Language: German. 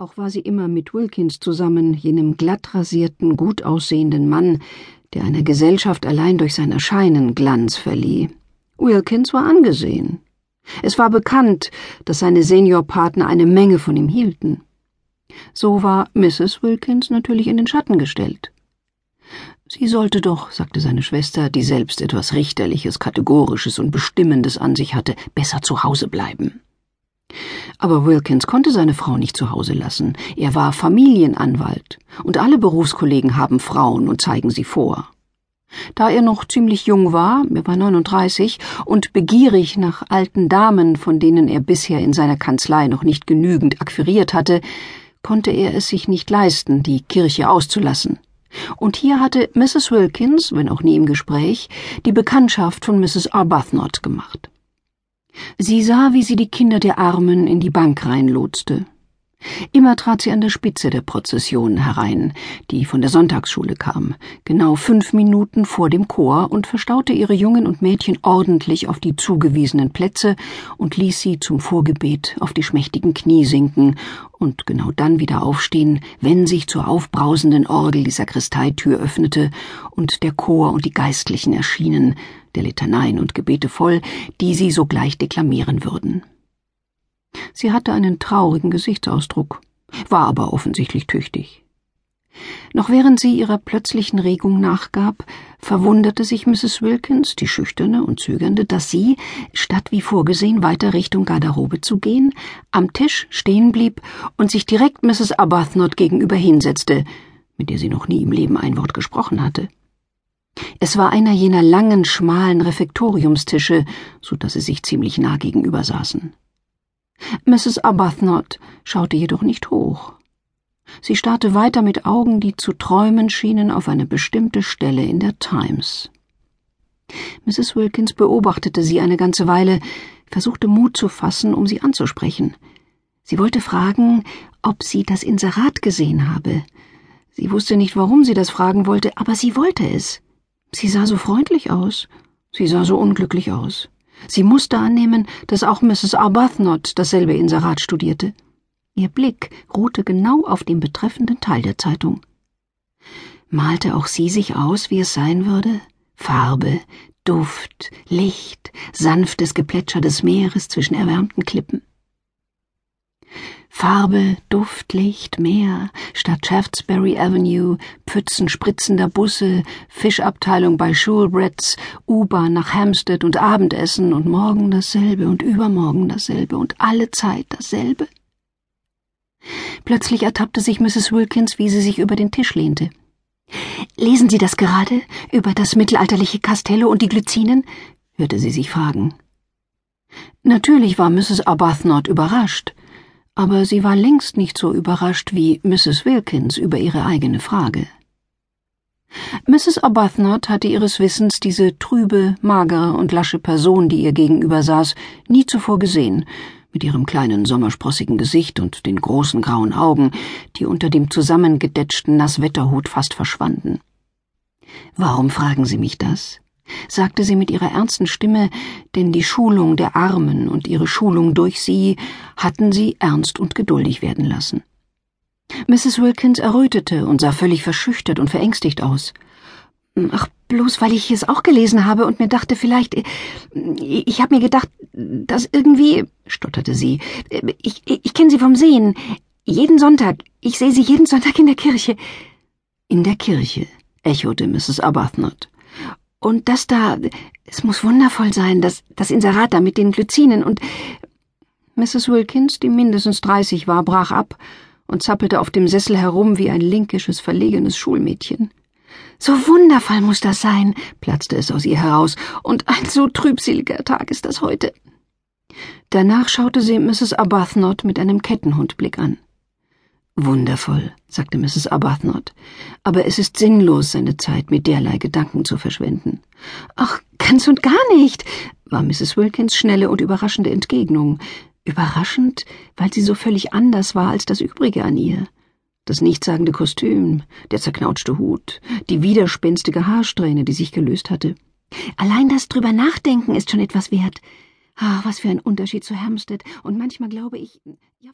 Auch war sie immer mit Wilkins zusammen, jenem glatt rasierten, gut aussehenden Mann, der einer Gesellschaft allein durch sein Erscheinen Glanz verlieh. Wilkins war angesehen. Es war bekannt, dass seine Seniorpartner eine Menge von ihm hielten. So war Mrs. Wilkins natürlich in den Schatten gestellt. Sie sollte doch, sagte seine Schwester, die selbst etwas Richterliches, Kategorisches und Bestimmendes an sich hatte, besser zu Hause bleiben. Aber Wilkins konnte seine Frau nicht zu Hause lassen. Er war Familienanwalt, und alle Berufskollegen haben Frauen und zeigen sie vor. Da er noch ziemlich jung war, er war 39, und begierig nach alten Damen, von denen er bisher in seiner Kanzlei noch nicht genügend akquiriert hatte, konnte er es sich nicht leisten, die Kirche auszulassen. Und hier hatte Mrs. Wilkins, wenn auch nie im Gespräch, die Bekanntschaft von Mrs. Arbuthnot gemacht. Sie sah, wie sie die Kinder der Armen in die Bank reinlotste. Immer trat sie an der Spitze der Prozession herein, die von der Sonntagsschule kam, genau fünf Minuten vor dem Chor und verstaute ihre Jungen und Mädchen ordentlich auf die zugewiesenen Plätze und ließ sie zum Vorgebet auf die schmächtigen Knie sinken und genau dann wieder aufstehen, wenn sich zur aufbrausenden Orgel die Sakristeitür öffnete und der Chor und die Geistlichen erschienen, der Litaneien und Gebete voll, die sie sogleich deklamieren würden. Sie hatte einen traurigen Gesichtsausdruck, war aber offensichtlich tüchtig. Noch während sie ihrer plötzlichen Regung nachgab, verwunderte sich Mrs. Wilkins, die Schüchterne und Zögernde, dass sie, statt wie vorgesehen weiter Richtung Garderobe zu gehen, am Tisch stehen blieb und sich direkt Mrs. Arbuthnot gegenüber hinsetzte, mit der sie noch nie im Leben ein Wort gesprochen hatte. Es war einer jener langen, schmalen Refektoriumstische, so dass sie sich ziemlich nah gegenüber saßen. Mrs. Arbuthnot schaute jedoch nicht hoch. Sie starrte weiter mit Augen, die zu träumen schienen, auf eine bestimmte Stelle in der Times. Mrs. Wilkins beobachtete sie eine ganze Weile, versuchte Mut zu fassen, um sie anzusprechen. Sie wollte fragen, ob sie das Inserat gesehen habe. Sie wusste nicht, warum sie das fragen wollte, aber sie wollte es. Sie sah so freundlich aus. Sie sah so unglücklich aus. Sie musste annehmen, dass auch Mrs. Arbuthnot dasselbe Inserat studierte. Ihr Blick ruhte genau auf dem betreffenden Teil der Zeitung. Malte auch sie sich aus, wie es sein würde? Farbe, Duft, Licht, sanftes Geplätscher des Meeres zwischen erwärmten Klippen. Farbe, Duft, Licht, Meer, statt Shaftesbury Avenue, Pfützen spritzender Busse, Fischabteilung bei Shoolbretts, U-Bahn nach Hampstead und Abendessen und morgen dasselbe und übermorgen dasselbe und alle Zeit dasselbe. Plötzlich ertappte sich Mrs. Wilkins, wie sie sich über den Tisch lehnte. Lesen Sie das gerade über das mittelalterliche Castello und die Glycinen? hörte sie sich fragen. Natürlich war Mrs. Arbuthnot überrascht aber sie war längst nicht so überrascht wie Mrs. Wilkins über ihre eigene Frage. Mrs. Arbuthnot hatte ihres Wissens diese trübe, magere und lasche Person, die ihr gegenüber saß, nie zuvor gesehen, mit ihrem kleinen sommersprossigen Gesicht und den großen grauen Augen, die unter dem zusammengedetschten Nasswetterhut fast verschwanden. Warum fragen Sie mich das? Sagte sie mit ihrer ernsten Stimme, denn die Schulung der Armen und ihre Schulung durch sie hatten sie ernst und geduldig werden lassen. Mrs. Wilkins errötete und sah völlig verschüchtert und verängstigt aus. Ach, bloß weil ich es auch gelesen habe und mir dachte, vielleicht. Ich habe mir gedacht, dass irgendwie. stotterte sie. Ich, ich, kenne Sie vom Sehen. Jeden Sonntag. Ich sehe Sie jeden Sonntag in der Kirche. In der Kirche, echote Mrs. Arbuthnot. Und das da, es muss wundervoll sein, das, das Inserat da mit den Glycinen und Mrs. Wilkins, die mindestens dreißig war, brach ab und zappelte auf dem Sessel herum wie ein linkisches, verlegenes Schulmädchen. So wundervoll muss das sein, platzte es aus ihr heraus, und ein so trübseliger Tag ist das heute. Danach schaute sie Mrs. Arbuthnot mit einem Kettenhundblick an. Wundervoll, sagte Mrs. Arbuthnot, aber es ist sinnlos, seine Zeit mit derlei Gedanken zu verschwenden. Ach, ganz und gar nicht, war Mrs. Wilkins schnelle und überraschende Entgegnung. Überraschend, weil sie so völlig anders war als das übrige an ihr. Das nichtssagende Kostüm, der zerknautschte Hut, die widerspenstige Haarsträhne, die sich gelöst hatte. Allein das drüber nachdenken ist schon etwas wert. Ah, was für ein Unterschied zu Hampstead. Und manchmal glaube ich, ja